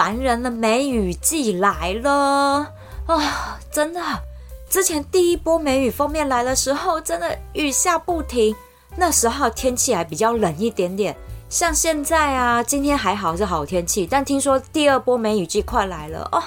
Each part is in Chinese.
烦人的梅雨季来了啊、哦！真的，之前第一波梅雨封面来的时候，真的雨下不停。那时候天气还比较冷一点点，像现在啊，今天还好是好天气，但听说第二波梅雨季快来了哦，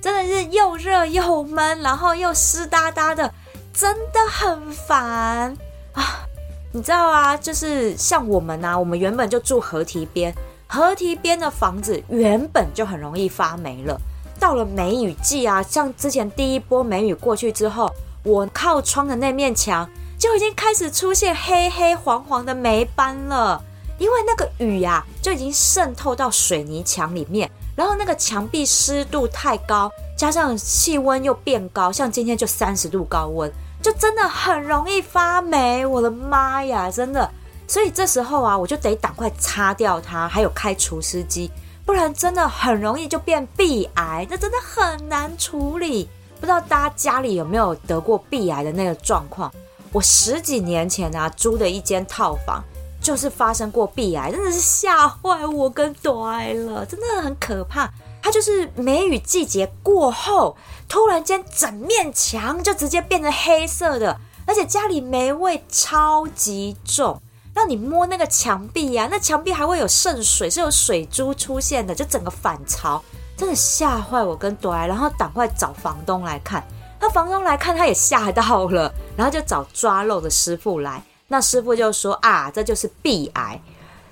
真的是又热又闷，然后又湿哒哒的，真的很烦啊！你知道啊，就是像我们啊，我们原本就住河堤边。河堤边的房子原本就很容易发霉了，到了梅雨季啊，像之前第一波梅雨过去之后，我靠窗的那面墙就已经开始出现黑黑黄黄的霉斑了，因为那个雨啊就已经渗透到水泥墙里面，然后那个墙壁湿度太高，加上气温又变高，像今天就三十度高温，就真的很容易发霉。我的妈呀，真的！所以这时候啊，我就得赶快擦掉它，还有开除湿机，不然真的很容易就变壁癌，那真的很难处理。不知道大家家里有没有得过壁癌的那个状况？我十几年前啊租的一间套房，就是发生过壁癌，真的是吓坏我跟朵爱了，真的很可怕。它就是梅雨季节过后，突然间整面墙就直接变成黑色的，而且家里霉味超级重。让你摸那个墙壁呀、啊，那墙壁还会有渗水，是有水珠出现的，就整个反潮，真的吓坏我跟朵爱，然后赶快找房东来看。那房东来看，他也吓到了，然后就找抓漏的师傅来。那师傅就说啊，这就是壁癌。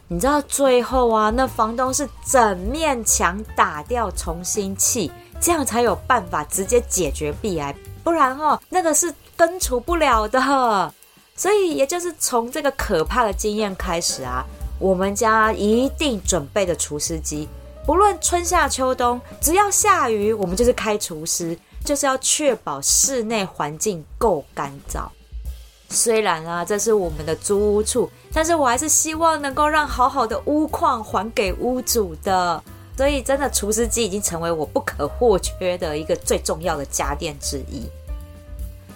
你知道最后啊，那房东是整面墙打掉重新砌，这样才有办法直接解决壁癌，不然哦，那个是根除不了的。所以，也就是从这个可怕的经验开始啊，我们家一定准备的除湿机，不论春夏秋冬，只要下雨，我们就是开除湿，就是要确保室内环境够干燥。虽然啊，这是我们的租屋处，但是我还是希望能够让好好的屋况还给屋主的。所以，真的除湿机已经成为我不可或缺的一个最重要的家电之一。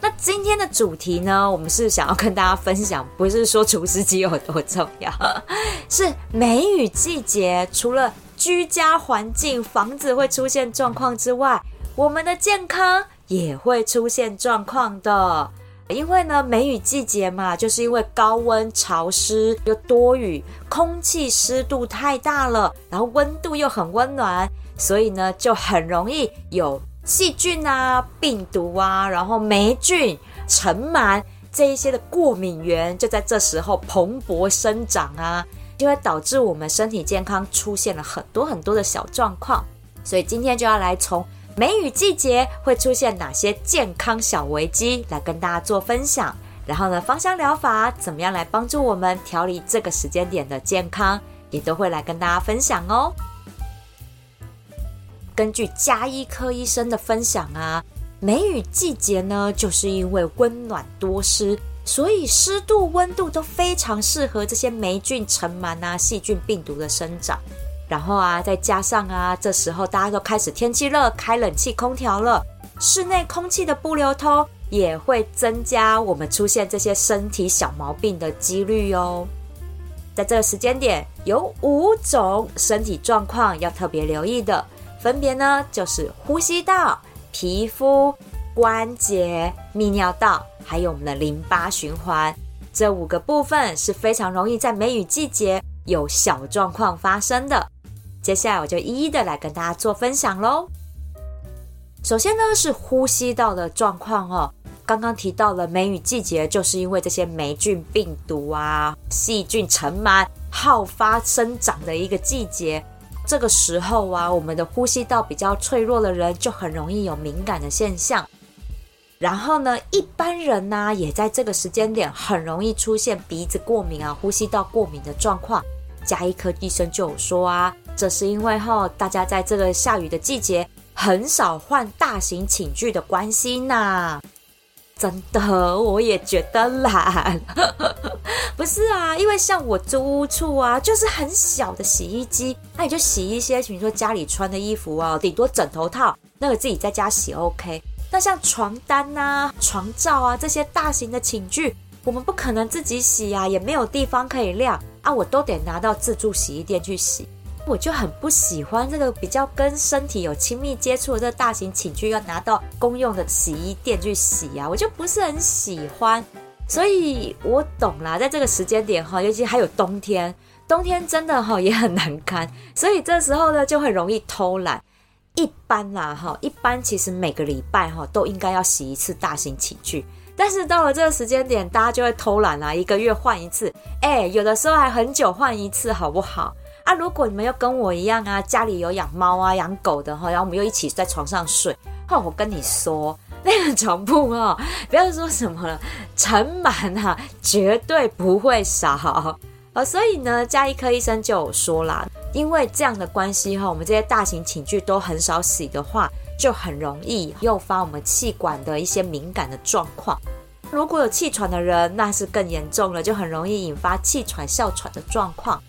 那今天的主题呢，我们是想要跟大家分享，不是说除湿机有多重要，是梅雨季节，除了居家环境、房子会出现状况之外，我们的健康也会出现状况的。因为呢，梅雨季节嘛，就是因为高温、潮湿又多雨，空气湿度太大了，然后温度又很温暖，所以呢，就很容易有。细菌啊、病毒啊，然后霉菌、尘螨这一些的过敏源，就在这时候蓬勃生长啊，就会导致我们身体健康出现了很多很多的小状况。所以今天就要来从梅雨季节会出现哪些健康小危机来跟大家做分享。然后呢，芳香疗法怎么样来帮助我们调理这个时间点的健康，也都会来跟大家分享哦。根据家医科医生的分享啊，梅雨季节呢，就是因为温暖多湿，所以湿度、温度都非常适合这些霉菌、尘螨啊、细菌、病毒的生长。然后啊，再加上啊，这时候大家都开始天气热，开冷气、空调了，室内空气的不流通也会增加我们出现这些身体小毛病的几率哦。在这个时间点，有五种身体状况要特别留意的。分别呢，就是呼吸道、皮肤、关节、泌尿道，还有我们的淋巴循环，这五个部分是非常容易在梅雨季节有小状况发生的。接下来我就一一的来跟大家做分享喽。首先呢，是呼吸道的状况哦。刚刚提到了梅雨季节，就是因为这些霉菌、病毒啊、细菌、尘螨好发生长的一个季节。这个时候啊，我们的呼吸道比较脆弱的人就很容易有敏感的现象。然后呢，一般人呢，也在这个时间点很容易出现鼻子过敏啊、呼吸道过敏的状况。加医科医生就有说啊，这是因为哈，大家在这个下雨的季节很少换大型寝具的关系呐。真的，我也觉得懒。不是啊，因为像我租屋处啊，就是很小的洗衣机，那你就洗一些，比如说家里穿的衣服啊，顶多枕头套，那个自己在家洗 OK。那像床单啊、床罩啊这些大型的寝具，我们不可能自己洗啊，也没有地方可以晾啊，我都得拿到自助洗衣店去洗。我就很不喜欢这个比较跟身体有亲密接触的这大型寝具要拿到公用的洗衣店去洗啊，我就不是很喜欢。所以我懂啦，在这个时间点哈，尤其还有冬天，冬天真的哈也很难堪，所以这时候呢就会容易偷懒。一般啦哈，一般其实每个礼拜哈都应该要洗一次大型寝具，但是到了这个时间点，大家就会偷懒啦，一个月换一次，哎，有的时候还很久换一次，好不好？啊，如果你们又跟我一样啊，家里有养猫啊、养狗的哈，然后我们又一起在床上睡，哈，我跟你说，那个床铺啊，不要说什么了，尘螨啊，绝对不会少啊。所以呢，家医科医生就有说啦，因为这样的关系哈，我们这些大型寝具都很少洗的话，就很容易诱发我们气管的一些敏感的状况。如果有气喘的人，那是更严重了，就很容易引发气喘、哮喘的状况。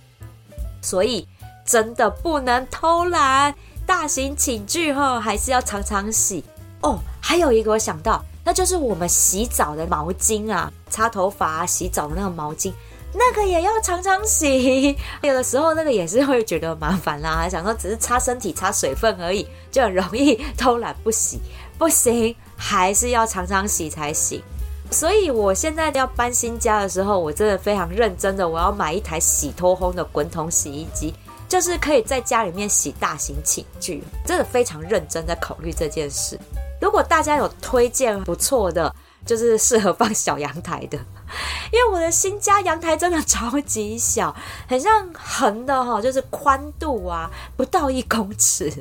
所以真的不能偷懒，大型寝具哈还是要常常洗哦。还有一个我想到，那就是我们洗澡的毛巾啊，擦头发、洗澡的那个毛巾，那个也要常常洗。有的时候那个也是会觉得麻烦啦，想说只是擦身体、擦水分而已，就很容易偷懒不洗。不行，还是要常常洗才行。所以，我现在要搬新家的时候，我真的非常认真的，我要买一台洗脱烘的滚筒洗衣机，就是可以在家里面洗大型寝具，真的非常认真在考虑这件事。如果大家有推荐不错的，就是适合放小阳台的。因为我的新家阳台真的超级小，很像横的哈，就是宽度啊不到一公尺，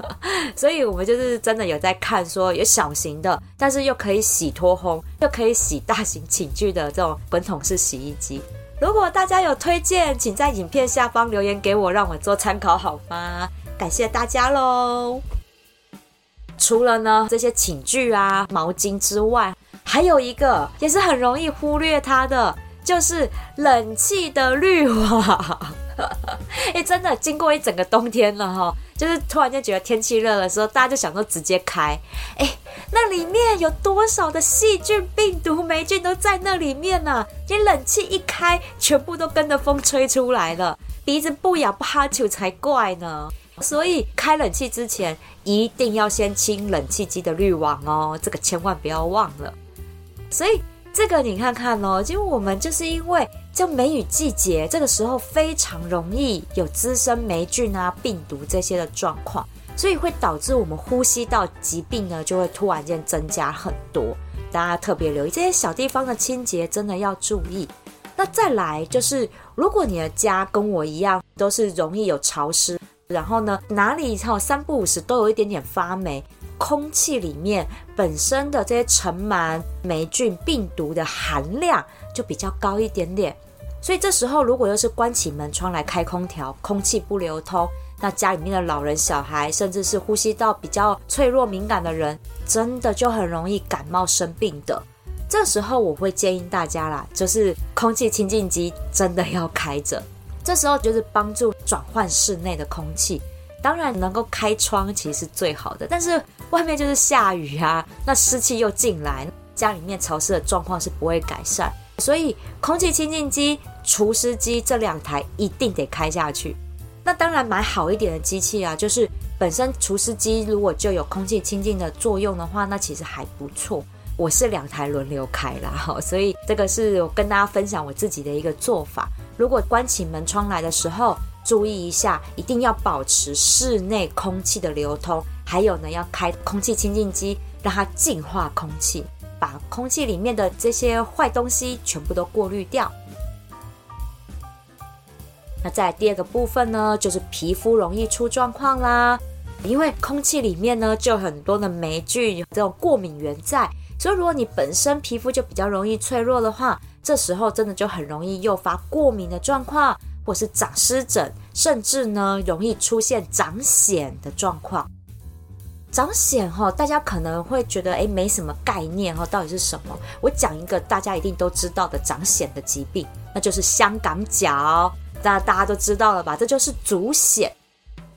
所以我们就是真的有在看说有小型的，但是又可以洗脱烘，又可以洗大型寝具的这种滚筒式洗衣机。如果大家有推荐，请在影片下方留言给我，让我做参考好吗？感谢大家喽！除了呢这些寝具啊、毛巾之外，还有一个也是很容易忽略它的，就是冷气的滤网。哎，真的，经过一整个冬天了哈，就是突然间觉得天气热的时候，大家就想说直接开。哎，那里面有多少的细菌、病毒、霉菌都在那里面呢？你冷气一开，全部都跟着风吹出来了，鼻子不痒不哈啾才怪呢。所以开冷气之前，一定要先清冷气机的滤网哦，这个千万不要忘了。所以这个你看看哦，因为我们就是因为这梅雨季节，这个时候非常容易有滋生霉菌啊、病毒这些的状况，所以会导致我们呼吸道疾病呢就会突然间增加很多。大家特别留意这些小地方的清洁，真的要注意。那再来就是，如果你的家跟我一样都是容易有潮湿，然后呢哪里哈三不五时都有一点点发霉。空气里面本身的这些尘螨、霉菌、病毒的含量就比较高一点点，所以这时候如果又是关起门窗来开空调，空气不流通，那家里面的老人、小孩，甚至是呼吸道比较脆弱敏感的人，真的就很容易感冒生病的。这时候我会建议大家啦，就是空气清净机真的要开着，这时候就是帮助转换室内的空气。当然能够开窗其实是最好的，但是外面就是下雨啊，那湿气又进来，家里面潮湿的状况是不会改善。所以空气清净机、除湿机这两台一定得开下去。那当然买好一点的机器啊，就是本身除湿机如果就有空气清净的作用的话，那其实还不错。我是两台轮流开啦，哈，所以这个是我跟大家分享我自己的一个做法。如果关起门窗来的时候，注意一下，一定要保持室内空气的流通。还有呢，要开空气清净机，让它净化空气，把空气里面的这些坏东西全部都过滤掉。那在第二个部分呢，就是皮肤容易出状况啦，因为空气里面呢就很多的霉菌，有这种过敏原在，所以如果你本身皮肤就比较容易脆弱的话，这时候真的就很容易诱发过敏的状况。或是长湿疹，甚至呢容易出现长癣的状况。长癣哈，大家可能会觉得诶没什么概念哈，到底是什么？我讲一个大家一定都知道的长癣的疾病，那就是香港脚，大大家都知道了吧？这就是足癣，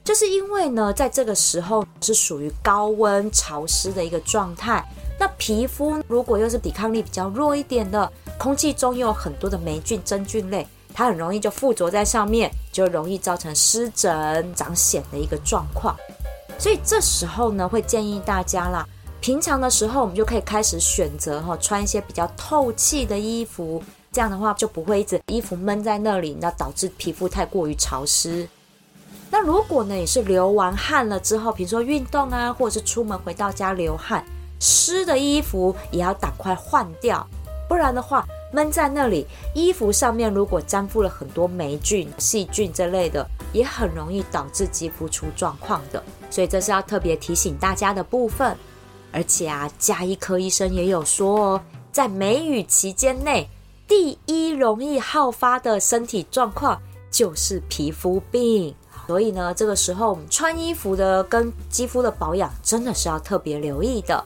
就是因为呢，在这个时候是属于高温潮湿的一个状态，那皮肤如果又是抵抗力比较弱一点的，空气中又有很多的霉菌、真菌类，它很容易就附着在上面，就容易造成湿疹、长癣的一个状况。所以这时候呢，会建议大家啦，平常的时候我们就可以开始选择哈，穿一些比较透气的衣服，这样的话就不会一直衣服闷在那里，那导致皮肤太过于潮湿。那如果呢，也是流完汗了之后，比如说运动啊，或者是出门回到家流汗，湿的衣服也要赶快换掉，不然的话闷在那里，衣服上面如果沾附了很多霉菌、细菌之类的，也很容易导致肌肤出状况的。所以这是要特别提醒大家的部分，而且啊，家医科医生也有说哦，在梅雨期间内，第一容易好发的身体状况就是皮肤病。所以呢，这个时候我们穿衣服的跟肌肤的保养真的是要特别留意的。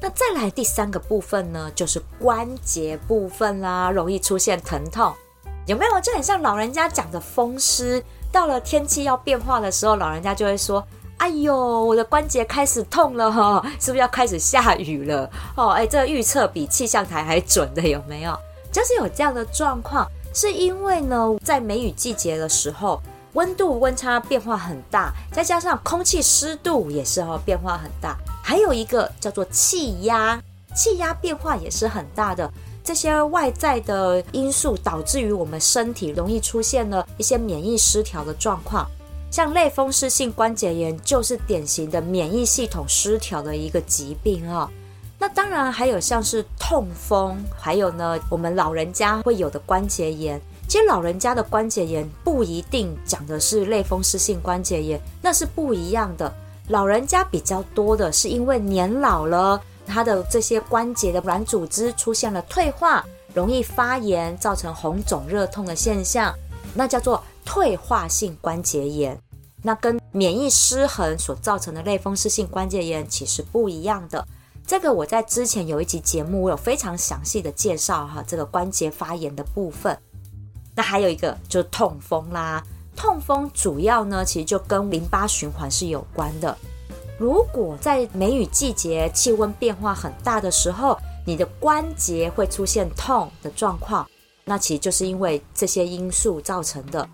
那再来第三个部分呢，就是关节部分啦，容易出现疼痛，有没有？就很像老人家讲的风湿。到了天气要变化的时候，老人家就会说：“哎呦，我的关节开始痛了哈，是不是要开始下雨了？”哦，哎，这预测比气象台还准的有没有？就是有这样的状况，是因为呢，在梅雨季节的时候，温度温差变化很大，再加上空气湿度也是哦变化很大，还有一个叫做气压，气压变化也是很大的。这些外在的因素导致于我们身体容易出现了一些免疫失调的状况，像类风湿性关节炎就是典型的免疫系统失调的一个疾病啊。那当然还有像是痛风，还有呢，我们老人家会有的关节炎。其实老人家的关节炎不一定讲的是类风湿性关节炎，那是不一样的。老人家比较多的是因为年老了。他的这些关节的软组织出现了退化，容易发炎，造成红肿热痛的现象，那叫做退化性关节炎。那跟免疫失衡所造成的类风湿性关节炎其实不一样的。这个我在之前有一集节目，我有非常详细的介绍哈，这个关节发炎的部分。那还有一个就是痛风啦，痛风主要呢其实就跟淋巴循环是有关的。如果在梅雨季节气温变化很大的时候，你的关节会出现痛的状况，那其实就是因为这些因素造成的。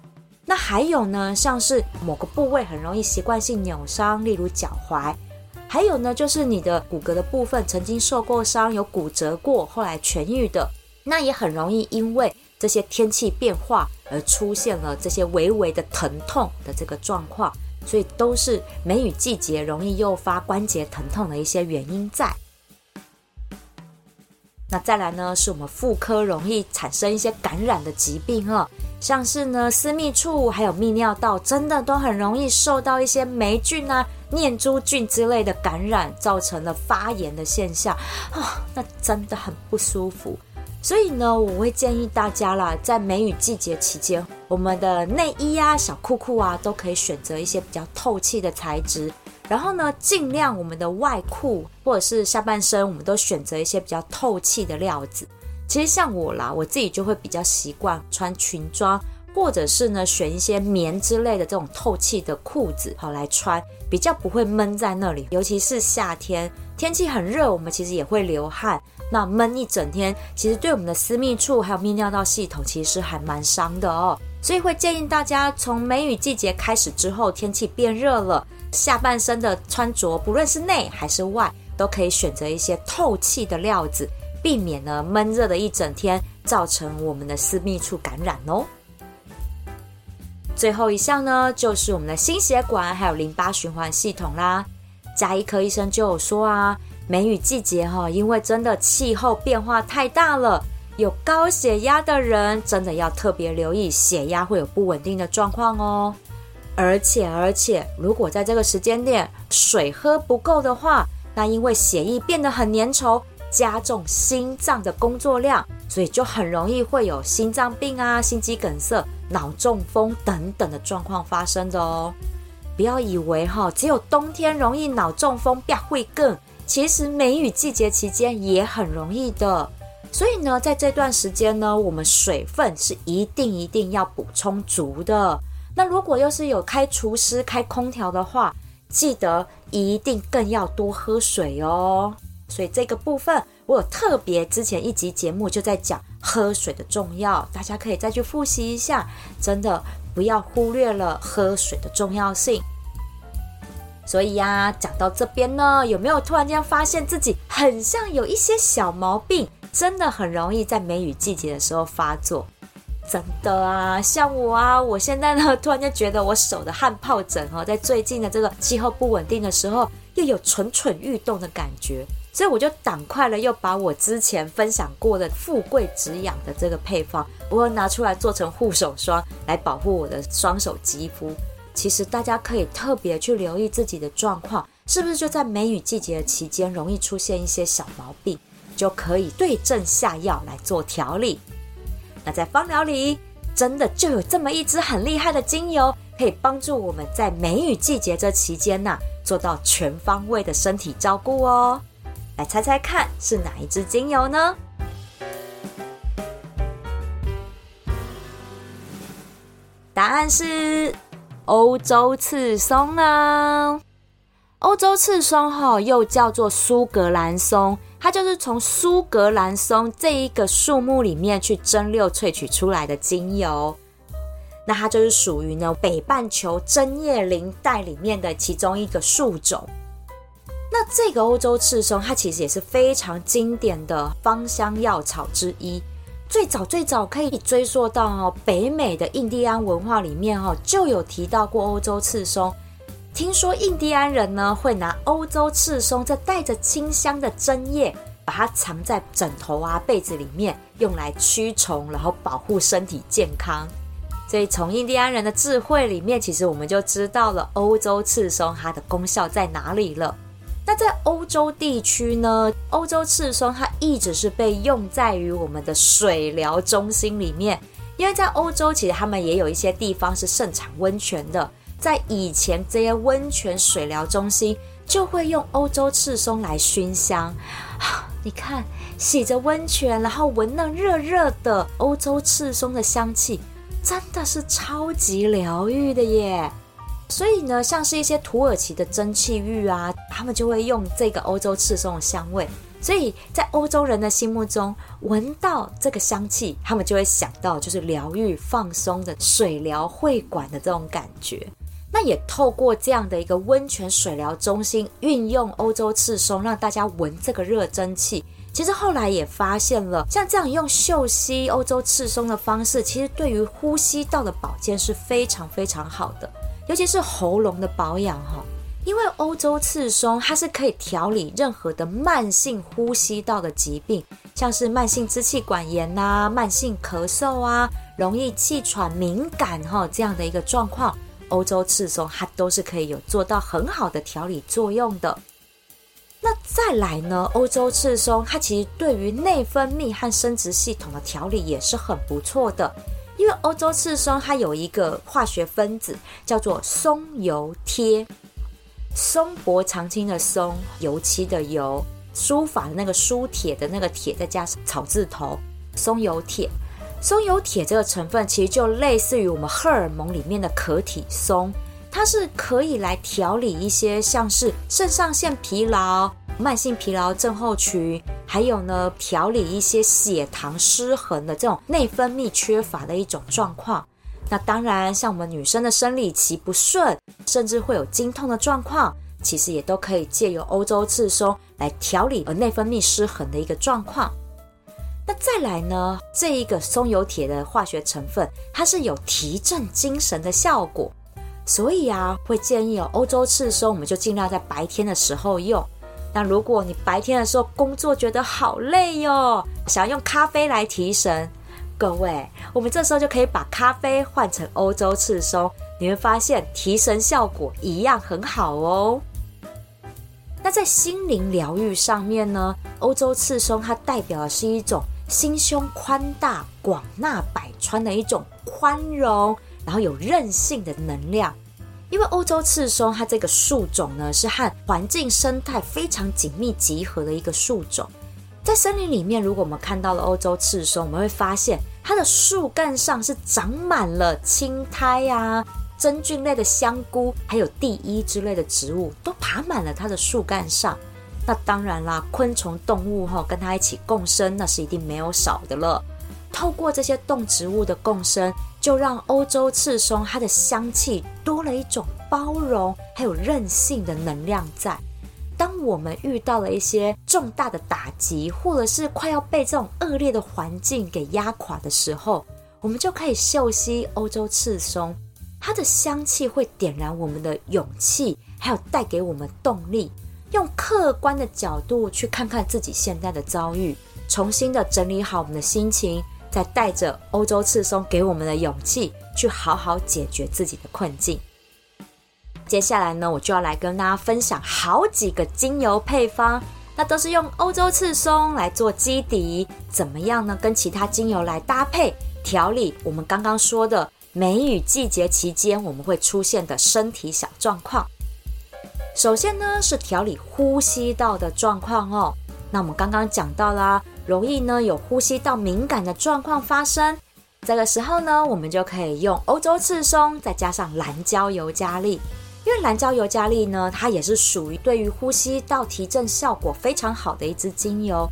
那还有呢，像是某个部位很容易习惯性扭伤，例如脚踝；还有呢，就是你的骨骼的部分曾经受过伤，有骨折过，后来痊愈的，那也很容易因为这些天气变化而出现了这些微微的疼痛的这个状况。所以都是梅雨季节容易诱发关节疼痛的一些原因在。那再来呢，是我们妇科容易产生一些感染的疾病啊，像是呢私密处还有泌尿道，真的都很容易受到一些霉菌啊、念珠菌之类的感染，造成了发炎的现象啊，那真的很不舒服。所以呢，我会建议大家啦，在梅雨季节期间，我们的内衣啊、小裤裤啊，都可以选择一些比较透气的材质。然后呢，尽量我们的外裤或者是下半身，我们都选择一些比较透气的料子。其实像我啦，我自己就会比较习惯穿裙装，或者是呢选一些棉之类的这种透气的裤子，好来穿，比较不会闷在那里。尤其是夏天，天气很热，我们其实也会流汗。那闷一整天，其实对我们的私密处还有泌尿道系统，其实还蛮伤的哦。所以会建议大家，从梅雨季节开始之后，天气变热了，下半身的穿着，不论是内还是外，都可以选择一些透气的料子，避免呢闷热的一整天，造成我们的私密处感染哦。最后一项呢，就是我们的心血管还有淋巴循环系统啦。家医科医生就有说啊。梅雨季节哈，因为真的气候变化太大了，有高血压的人真的要特别留意血压会有不稳定的状况哦。而且而且，如果在这个时间点水喝不够的话，那因为血液变得很粘稠，加重心脏的工作量，所以就很容易会有心脏病啊、心肌梗塞、脑中风等等的状况发生的哦。不要以为哈，只有冬天容易脑中风、变会更，其实梅雨季节期间也很容易的。所以呢，在这段时间呢，我们水分是一定一定要补充足的。那如果要是有开除湿、开空调的话，记得一定更要多喝水哦。所以这个部分，我有特别之前一集节目就在讲喝水的重要，大家可以再去复习一下。真的不要忽略了喝水的重要性。所以呀，讲到这边呢，有没有突然间发现自己很像有一些小毛病，真的很容易在梅雨季节的时候发作？真的啊，像我啊，我现在呢，突然间觉得我手的汗疱疹哦，在最近的这个气候不稳定的时候，又有蠢蠢欲动的感觉。所以我就赶快了，又把我之前分享过的富贵止痒的这个配方，我会拿出来做成护手霜，来保护我的双手肌肤。其实大家可以特别去留意自己的状况，是不是就在梅雨季节期间容易出现一些小毛病，就可以对症下药来做调理。那在芳疗里，真的就有这么一支很厉害的精油，可以帮助我们在梅雨季节这期间呐，做到全方位的身体照顾哦。来猜猜看是哪一支精油呢？答案是欧洲赤松呢。欧洲赤松哈又叫做苏格兰松，它就是从苏格兰松这一个树木里面去蒸馏萃取出来的精油。那它就是属于呢北半球针叶林带里面的其中一个树种。那这个欧洲赤松，它其实也是非常经典的芳香药草之一。最早最早可以追溯到哦，北美的印第安文化里面哦，就有提到过欧洲赤松。听说印第安人呢，会拿欧洲赤松这带着清香的针叶，把它藏在枕头啊、被子里面，用来驱虫，然后保护身体健康。所以从印第安人的智慧里面，其实我们就知道了欧洲赤松它的功效在哪里了。那在欧洲地区呢，欧洲赤松它一直是被用在于我们的水疗中心里面，因为在欧洲其实他们也有一些地方是盛产温泉的，在以前这些温泉水疗中心就会用欧洲赤松来熏香。你看，洗着温泉，然后闻那热热的欧洲赤松的香气，真的是超级疗愈的耶。所以呢，像是一些土耳其的蒸汽浴啊，他们就会用这个欧洲赤松的香味。所以在欧洲人的心目中，闻到这个香气，他们就会想到就是疗愈、放松的水疗会馆的这种感觉。那也透过这样的一个温泉水疗中心，运用欧洲赤松，让大家闻这个热蒸汽。其实后来也发现了，像这样用嗅吸欧洲赤松的方式，其实对于呼吸道的保健是非常非常好的。尤其是喉咙的保养哈，因为欧洲赤松它是可以调理任何的慢性呼吸道的疾病，像是慢性支气管炎呐、慢性咳嗽啊、容易气喘、敏感哈这样的一个状况，欧洲赤松它都是可以有做到很好的调理作用的。那再来呢，欧洲赤松它其实对于内分泌和生殖系统的调理也是很不错的。因为欧洲赤松它有一个化学分子叫做松油萜，松柏长青的松，油漆的油，书法的那个书帖的那个帖，再加上草字头，松油萜。松油铁这个成分其实就类似于我们荷尔蒙里面的可体松，它是可以来调理一些像是肾上腺疲劳。慢性疲劳症候群，还有呢，调理一些血糖失衡的这种内分泌缺乏的一种状况。那当然，像我们女生的生理期不顺，甚至会有经痛的状况，其实也都可以借由欧洲赤松来调理而内分泌失衡的一个状况。那再来呢，这一个松油铁的化学成分，它是有提振精神的效果，所以啊，会建议哦，欧洲赤松我们就尽量在白天的时候用。那如果你白天的时候工作觉得好累哟，想要用咖啡来提神，各位，我们这时候就可以把咖啡换成欧洲赤松，你会发现提神效果一样很好哦。那在心灵疗愈上面呢，欧洲赤松它代表的是一种心胸宽大、广纳百川的一种宽容，然后有韧性的能量。因为欧洲赤松它这个树种呢，是和环境生态非常紧密结合的一个树种。在森林里面，如果我们看到了欧洲赤松，我们会发现它的树干上是长满了青苔呀、啊、真菌类的香菇，还有地衣之类的植物，都爬满了它的树干上。那当然啦，昆虫动物哈跟它一起共生，那是一定没有少的了。透过这些动植物的共生，就让欧洲赤松它的香气多了一种包容，还有韧性的能量在。当我们遇到了一些重大的打击，或者是快要被这种恶劣的环境给压垮的时候，我们就可以嗅吸欧洲赤松，它的香气会点燃我们的勇气，还有带给我们动力，用客观的角度去看看自己现在的遭遇，重新的整理好我们的心情，再带着欧洲赤松给我们的勇气，去好好解决自己的困境。接下来呢，我就要来跟大家分享好几个精油配方，那都是用欧洲赤松来做基底，怎么样呢？跟其他精油来搭配调理我们刚刚说的梅雨季节期间我们会出现的身体小状况。首先呢，是调理呼吸道的状况哦。那我们刚刚讲到啦，容易呢有呼吸道敏感的状况发生，这个时候呢，我们就可以用欧洲赤松再加上蓝椒尤加利。因为蓝椒尤加利呢，它也是属于对于呼吸道提振效果非常好的一支精油。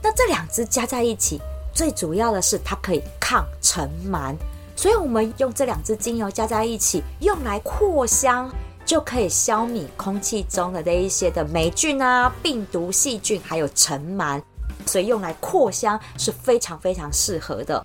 那这两支加在一起，最主要的是它可以抗尘螨，所以我们用这两支精油加在一起，用来扩香，就可以消弭空气中的这一些的霉菌啊、病毒、细菌，还有尘螨，所以用来扩香是非常非常适合的。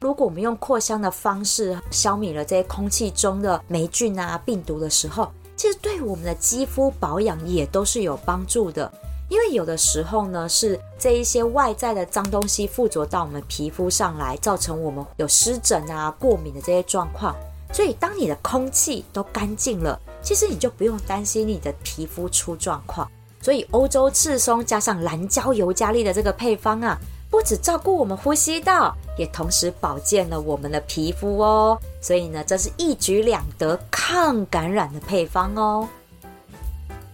如果我们用扩香的方式消灭了这些空气中的霉菌啊、病毒的时候，其实对我们的肌肤保养也都是有帮助的。因为有的时候呢，是这一些外在的脏东西附着到我们皮肤上来，造成我们有湿疹啊、过敏的这些状况。所以，当你的空气都干净了，其实你就不用担心你的皮肤出状况。所以，欧洲赤松加上蓝椒尤加利的这个配方啊。不只照顾我们呼吸道，也同时保健了我们的皮肤哦。所以呢，这是一举两得、抗感染的配方哦。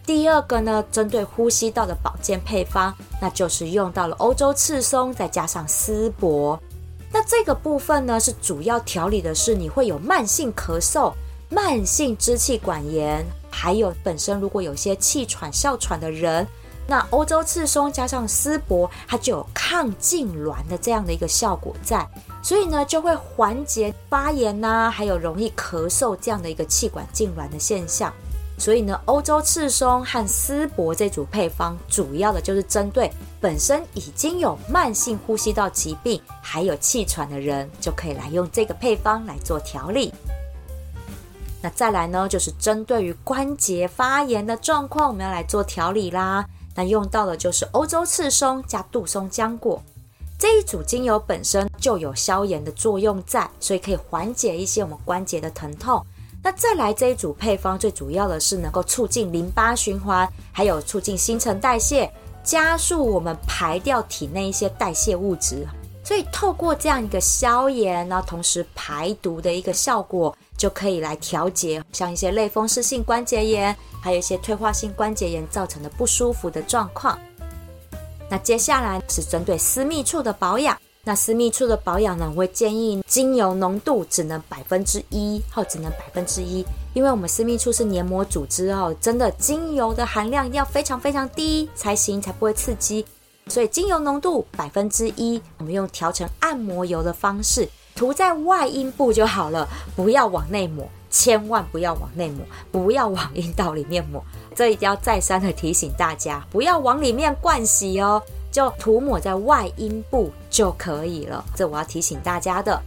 第二个呢，针对呼吸道的保健配方，那就是用到了欧洲赤松，再加上丝柏。那这个部分呢，是主要调理的是你会有慢性咳嗽、慢性支气管炎，还有本身如果有些气喘、哮喘的人。那欧洲赤松加上丝柏，它就有抗痉挛的这样的一个效果在，所以呢就会缓解发炎呐、啊，还有容易咳嗽这样的一个气管痉挛的现象。所以呢，欧洲赤松和丝柏这组配方，主要的就是针对本身已经有慢性呼吸道疾病还有气喘的人，就可以来用这个配方来做调理。那再来呢，就是针对于关节发炎的状况，我们要来做调理啦。那用到的就是欧洲赤松加杜松浆果这一组精油本身就有消炎的作用在，所以可以缓解一些我们关节的疼痛。那再来这一组配方，最主要的是能够促进淋巴循环，还有促进新陈代谢，加速我们排掉体内一些代谢物质。所以透过这样一个消炎，然后同时排毒的一个效果。就可以来调节像一些类风湿性关节炎，还有一些退化性关节炎造成的不舒服的状况。那接下来是针对私密处的保养。那私密处的保养呢，我会建议精油浓度只能百分之一，或只能百分之一，因为我们私密处是黏膜组织哦，真的精油的含量要非常非常低才行，才不会刺激。所以精油浓度百分之一，我们用调成按摩油的方式。涂在外阴部就好了，不要往内抹，千万不要往内抹，不要往阴道里面抹。这一定要再三的提醒大家，不要往里面灌洗哦，就涂抹在外阴部就可以了。这我要提醒大家的。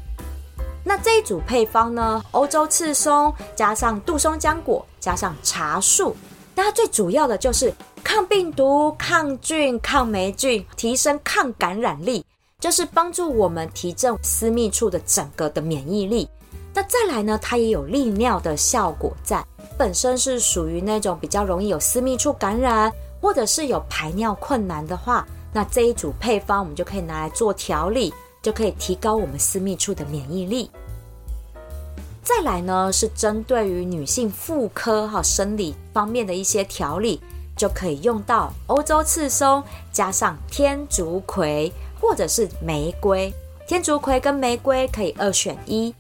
那这一组配方呢，欧洲刺松加上杜松浆果加上茶树，那它最主要的就是抗病毒、抗菌、抗霉菌，提升抗感染力。就是帮助我们提振私密处的整个的免疫力。那再来呢，它也有利尿的效果在，本身是属于那种比较容易有私密处感染，或者是有排尿困难的话，那这一组配方我们就可以拿来做调理，就可以提高我们私密处的免疫力。再来呢，是针对于女性妇科和生理方面的一些调理，就可以用到欧洲刺松加上天竺葵或者是玫瑰。天竺葵跟玫瑰可以二选一。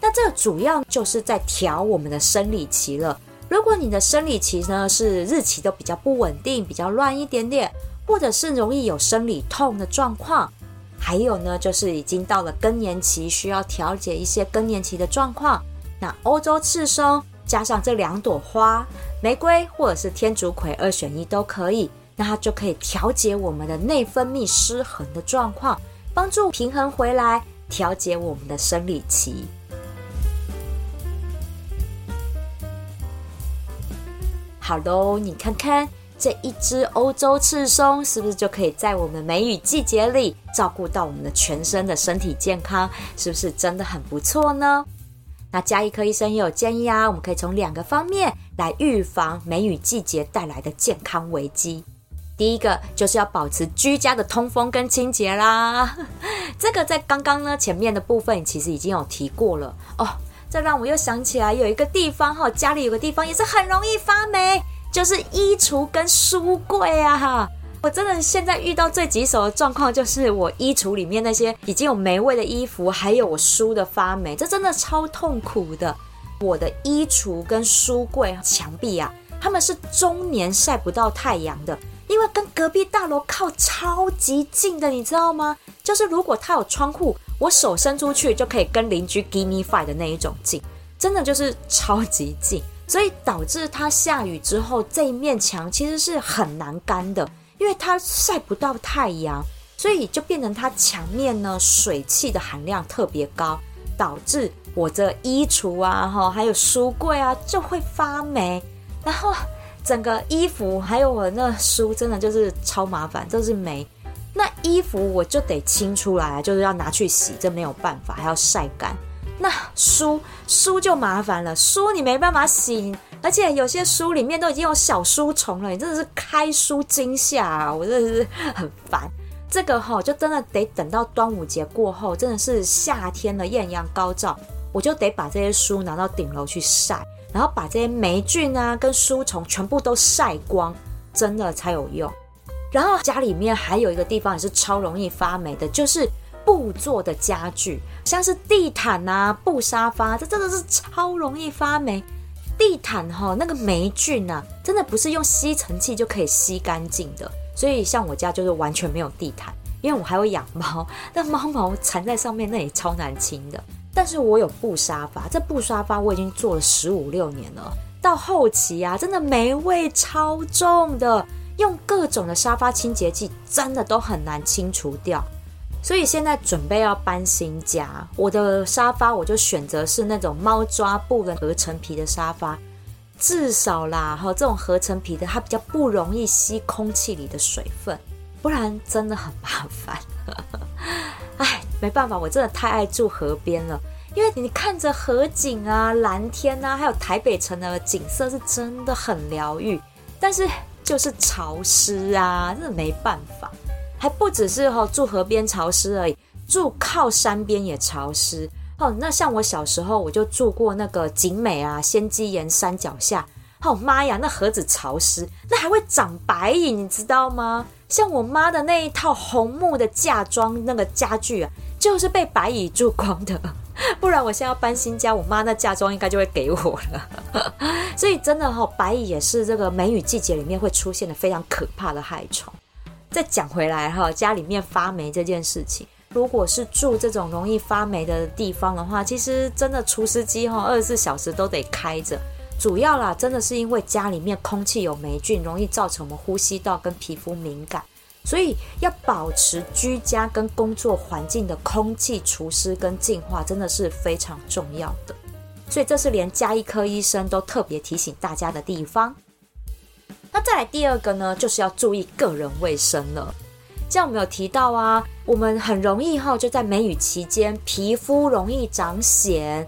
那这主要就是在调我们的生理期了。如果你的生理期呢是日期都比较不稳定、比较乱一点点，或者是容易有生理痛的状况。还有呢，就是已经到了更年期，需要调节一些更年期的状况。那欧洲刺松加上这两朵花，玫瑰或者是天竺葵，二选一都可以。那它就可以调节我们的内分泌失衡的状况，帮助平衡回来，调节我们的生理期。好喽，你看看。这一支欧洲赤松是不是就可以在我们梅雨季节里照顾到我们的全身的身体健康？是不是真的很不错呢？那家医科医生也有建议啊，我们可以从两个方面来预防梅雨季节带来的健康危机。第一个就是要保持居家的通风跟清洁啦。这个在刚刚呢前面的部分其实已经有提过了哦。这让我又想起来有一个地方哈，家里有个地方也是很容易发霉。就是衣橱跟书柜啊！哈，我真的现在遇到最棘手的状况，就是我衣橱里面那些已经有霉味的衣服，还有我书的发霉，这真的超痛苦的。我的衣橱跟书柜墙壁啊，他们是终年晒不到太阳的，因为跟隔壁大楼靠超级近的，你知道吗？就是如果它有窗户，我手伸出去就可以跟邻居 give me five 的那一种近，真的就是超级近。所以导致它下雨之后，这一面墙其实是很难干的，因为它晒不到太阳，所以就变成它墙面呢水汽的含量特别高，导致我的衣橱啊哈，还有书柜啊就会发霉，然后整个衣服还有我那书真的就是超麻烦，都是霉。那衣服我就得清出来，就是要拿去洗，这没有办法，还要晒干。那书书就麻烦了，书你没办法洗，而且有些书里面都已经有小书虫了，你真的是开书惊吓啊！我真的是很烦。这个哈，就真的得等到端午节过后，真的是夏天的，艳阳高照，我就得把这些书拿到顶楼去晒，然后把这些霉菌啊跟书虫全部都晒光，真的才有用。然后家里面还有一个地方也是超容易发霉的，就是。布做的家具，像是地毯啊、布沙发，这真的是超容易发霉。地毯哈，那个霉菌啊，真的不是用吸尘器就可以吸干净的。所以像我家就是完全没有地毯，因为我还有养猫，那猫毛缠在上面，那也超难清的。但是我有布沙发，这布沙发我已经做了十五六年了，到后期啊，真的霉味超重的，用各种的沙发清洁剂，真的都很难清除掉。所以现在准备要搬新家，我的沙发我就选择是那种猫抓布的合成皮的沙发，至少啦哈，这种合成皮的它比较不容易吸空气里的水分，不然真的很麻烦。哎，没办法，我真的太爱住河边了，因为你看着河景啊、蓝天啊，还有台北城的景色是真的很疗愈，但是就是潮湿啊，真的没办法。还不只是哈住河边潮湿而已，住靠山边也潮湿哦。那像我小时候，我就住过那个景美啊仙迹岩山脚下。哦妈呀，那何止潮湿，那还会长白蚁，你知道吗？像我妈的那一套红木的嫁妆那个家具啊，就是被白蚁蛀光的。不然我现在要搬新家，我妈那嫁妆应该就会给我了。所以真的哈，白蚁也是这个梅雨季节里面会出现的非常可怕的害虫。再讲回来哈，家里面发霉这件事情，如果是住这种容易发霉的地方的话，其实真的除湿机哈，二十四小时都得开着。主要啦，真的是因为家里面空气有霉菌，容易造成我们呼吸道跟皮肤敏感，所以要保持居家跟工作环境的空气除湿跟净化，真的是非常重要的。所以这是连家医科医生都特别提醒大家的地方。再来第二个呢，就是要注意个人卫生了。像我们有提到啊，我们很容易哈，就在梅雨期间，皮肤容易长癣。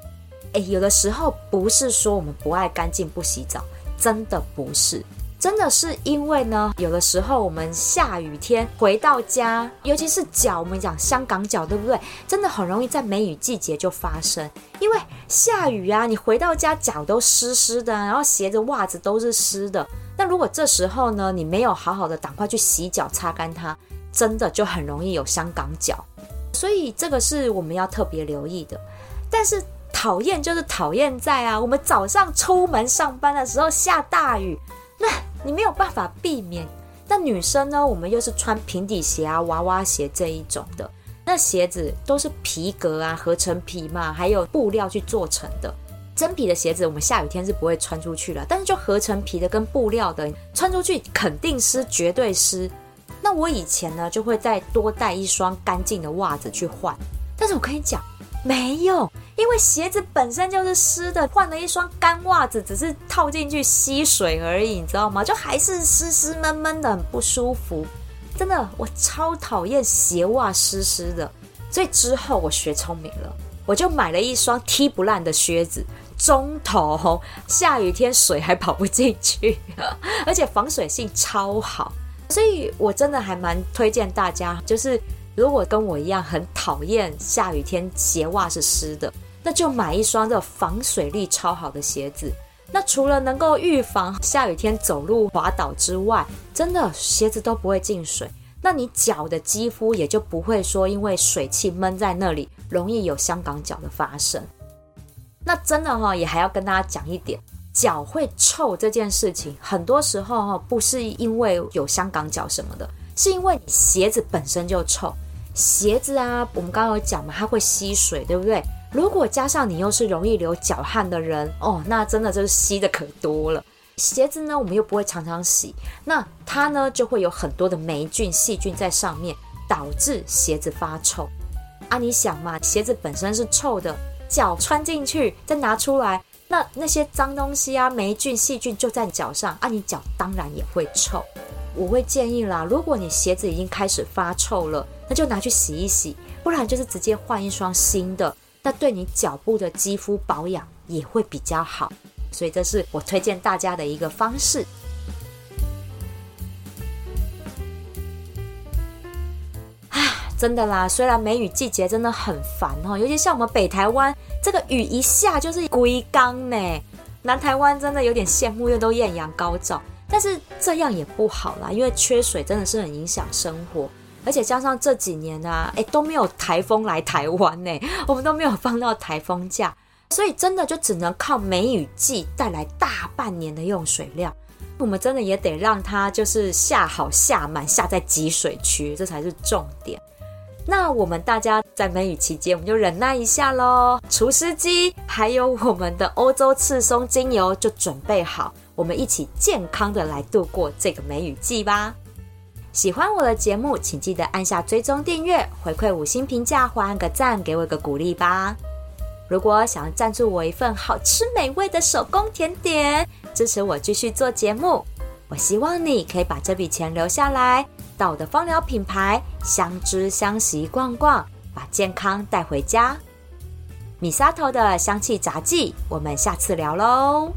诶，有的时候不是说我们不爱干净不洗澡，真的不是，真的是因为呢，有的时候我们下雨天回到家，尤其是脚，我们讲香港脚，对不对？真的很容易在梅雨季节就发生，因为下雨啊，你回到家脚都湿湿的，然后鞋子、袜子都是湿的。那如果这时候呢，你没有好好的赶快去洗脚擦干它，真的就很容易有香港脚。所以这个是我们要特别留意的。但是讨厌就是讨厌在啊，我们早上出门上班的时候下大雨，那。你没有办法避免，那女生呢，我们又是穿平底鞋啊、娃娃鞋这一种的，那鞋子都是皮革啊、合成皮嘛，还有布料去做成的。真皮的鞋子，我们下雨天是不会穿出去了，但是就合成皮的跟布料的，穿出去肯定湿，绝对湿。那我以前呢，就会再多带一双干净的袜子去换，但是我跟你讲，没有。因为鞋子本身就是湿的，换了一双干袜子，只是套进去吸水而已，你知道吗？就还是湿湿闷闷的，很不舒服。真的，我超讨厌鞋袜湿湿的。所以之后我学聪明了，我就买了一双踢不烂的靴子，中筒，下雨天水还跑不进去，而且防水性超好。所以我真的还蛮推荐大家，就是如果跟我一样很讨厌下雨天鞋袜是湿的。那就买一双这防水力超好的鞋子。那除了能够预防下雨天走路滑倒之外，真的鞋子都不会进水。那你脚的肌肤也就不会说因为水汽闷在那里，容易有香港脚的发生。那真的哈，也还要跟大家讲一点，脚会臭这件事情，很多时候哈不是因为有香港脚什么的，是因为你鞋子本身就臭。鞋子啊，我们刚刚有讲嘛，它会吸水，对不对？如果加上你又是容易流脚汗的人哦，那真的就是吸的可多了。鞋子呢，我们又不会常常洗，那它呢就会有很多的霉菌、细菌在上面，导致鞋子发臭。啊，你想嘛，鞋子本身是臭的，脚穿进去再拿出来，那那些脏东西啊、霉菌、细菌就在脚上，啊，你脚当然也会臭。我会建议啦，如果你鞋子已经开始发臭了，那就拿去洗一洗，不然就是直接换一双新的。那对你脚部的肌肤保养也会比较好，所以这是我推荐大家的一个方式。真的啦，虽然梅雨季节真的很烦哦，尤其像我们北台湾，这个雨一下就是龟缸呢。南台湾真的有点羡慕，又都艳阳高照，但是这样也不好啦，因为缺水真的是很影响生活。而且加上这几年啊，哎都没有台风来台湾呢，我们都没有放到台风假，所以真的就只能靠梅雨季带来大半年的用水量。我们真的也得让它就是下好下满，下在集水区，这才是重点。那我们大家在梅雨期间，我们就忍耐一下喽。除湿机还有我们的欧洲赤松精油就准备好，我们一起健康的来度过这个梅雨季吧。喜欢我的节目，请记得按下追踪订阅，回馈五星评价或按个赞，给我一个鼓励吧。如果想要赞助我一份好吃美味的手工甜点，支持我继续做节目，我希望你可以把这笔钱留下来，到我的芳疗品牌相知相惜逛逛，把健康带回家。米沙头的香气杂技，我们下次聊喽。